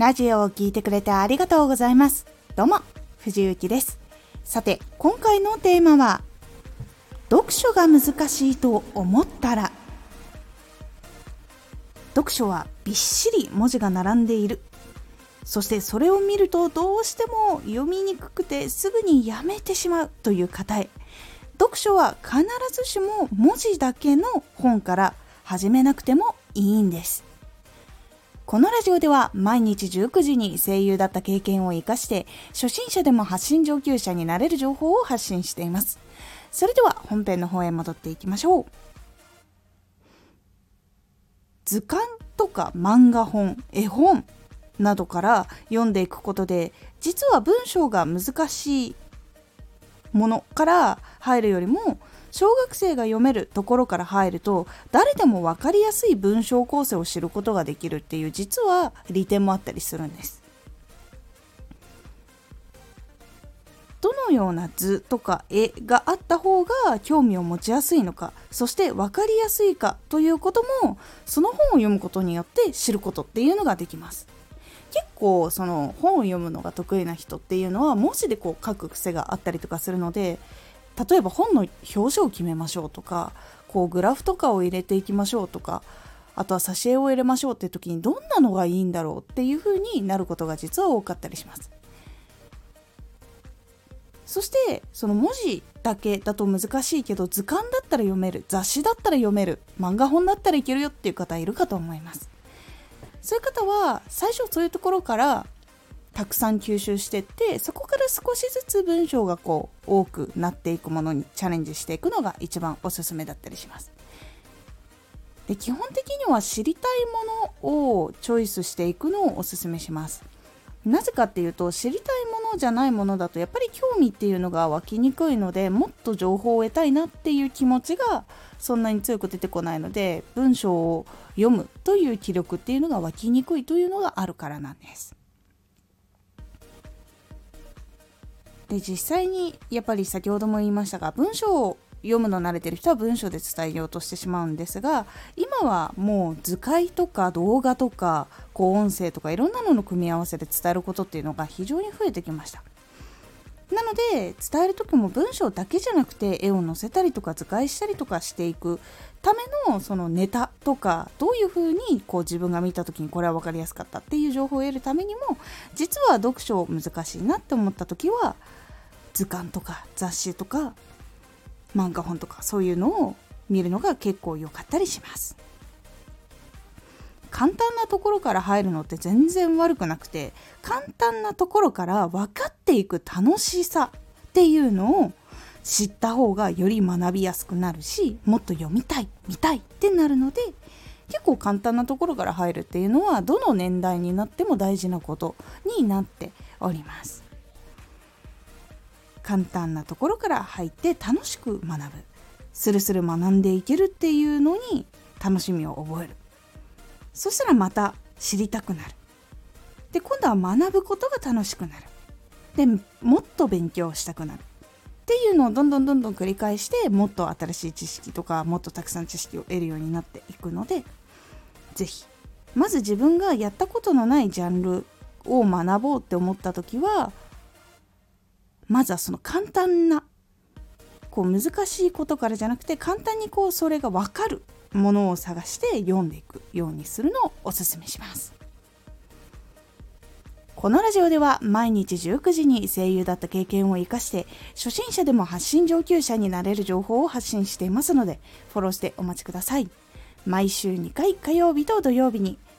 ラジオを聴いてくれてありがとうございます。どうも、藤幸です。さて、今回のテーマは、読書が難しいと思ったら、読書はびっしり文字が並んでいる。そしてそれを見るとどうしても読みにくくてすぐにやめてしまうという方へ。読書は必ずしも文字だけの本から始めなくてもいいんです。このラジオでは毎日19時に声優だった経験を活かして初心者でも発信上級者になれる情報を発信しています。それでは本編の方へ戻っていきましょう。図鑑とか漫画本、絵本などから読んでいくことで実は文章が難しいものから入るよりも小学生が読めるところから入ると誰でも分かりやすい文章構成を知ることができるっていう実は利点もあったりするんです。どのような図とか絵があった方が興味を持ちやすいのかそして分かりやすいかということもその本を読むことによって知ることっていうのができます。結構その本を読むのが得意な人っていうのは文字でこう書く癖があったりとかするので例えば本の表紙を決めましょうとかこうグラフとかを入れていきましょうとかあとは挿絵を入れましょうって時にどんなのがいいんだろうっていう風になることが実は多かったりします。そしてその文字だけだと難しいけど図鑑だったら読める雑誌だったら読める漫画本だったらいけるよっていう方いるかと思います。そういう方は最初そういうところからたくさん吸収してってそこから少しずつ文章がこう多くなっていくものにチャレンジしていくのが一番おすすめだったりします。で基本的には知りたいものをチョイスしていくのをおすすめします。なぜかっていうと知りたいものじゃないものだとやっぱり興味っていうのが湧きにくいのでもっと情報を得たいなっていう気持ちがそんなに強く出てこないので文章を読むという気力っていうのが湧きにくいというのがあるからなんです。で実際にやっぱり先ほども言いましたが文章を読むの慣れてる人は文章で伝えようとしてしまうんですが今はもう図解とか動画とかこう音声とかいろんなのの組み合わせで伝えることっていうのが非常に増えてきました。なので伝える時も文章だけじゃなくて絵を載せたりとか図解したりとかしていくためのそのネタとかどういうふうにこう自分が見た時にこれは分かりやすかったっていう情報を得るためにも実は読書難しいなって思った時は図鑑とか雑誌とか漫画本とかそういうのを見るのが結構良かったりします。簡単なところから入るのって全然悪くなくて簡単なところから分かっていく楽しさっていうのを知った方がより学びやすくなるしもっと読みたい見たいってなるので結構簡単なところから入るっていうのはどの年代になっても大事なことになっております。簡単なところから入って楽しく学ぶ。スルスル学んでいけるっていうのに楽しみを覚える。そしたらまた知りたくなる。で今度は学ぶことが楽しくなる。でもっと勉強したくなる。っていうのをどんどんどんどん繰り返してもっと新しい知識とかもっとたくさん知識を得るようになっていくので是非まず自分がやったことのないジャンルを学ぼうって思った時はまずはその簡単なこう難しいことからじゃなくて簡単にこうそれが分かるものを探して読んでいくようにするのをおすすめします。このラジオでは毎日19時に声優だった経験を生かして初心者でも発信上級者になれる情報を発信していますのでフォローしてお待ちください。毎週2回火曜日と土曜日に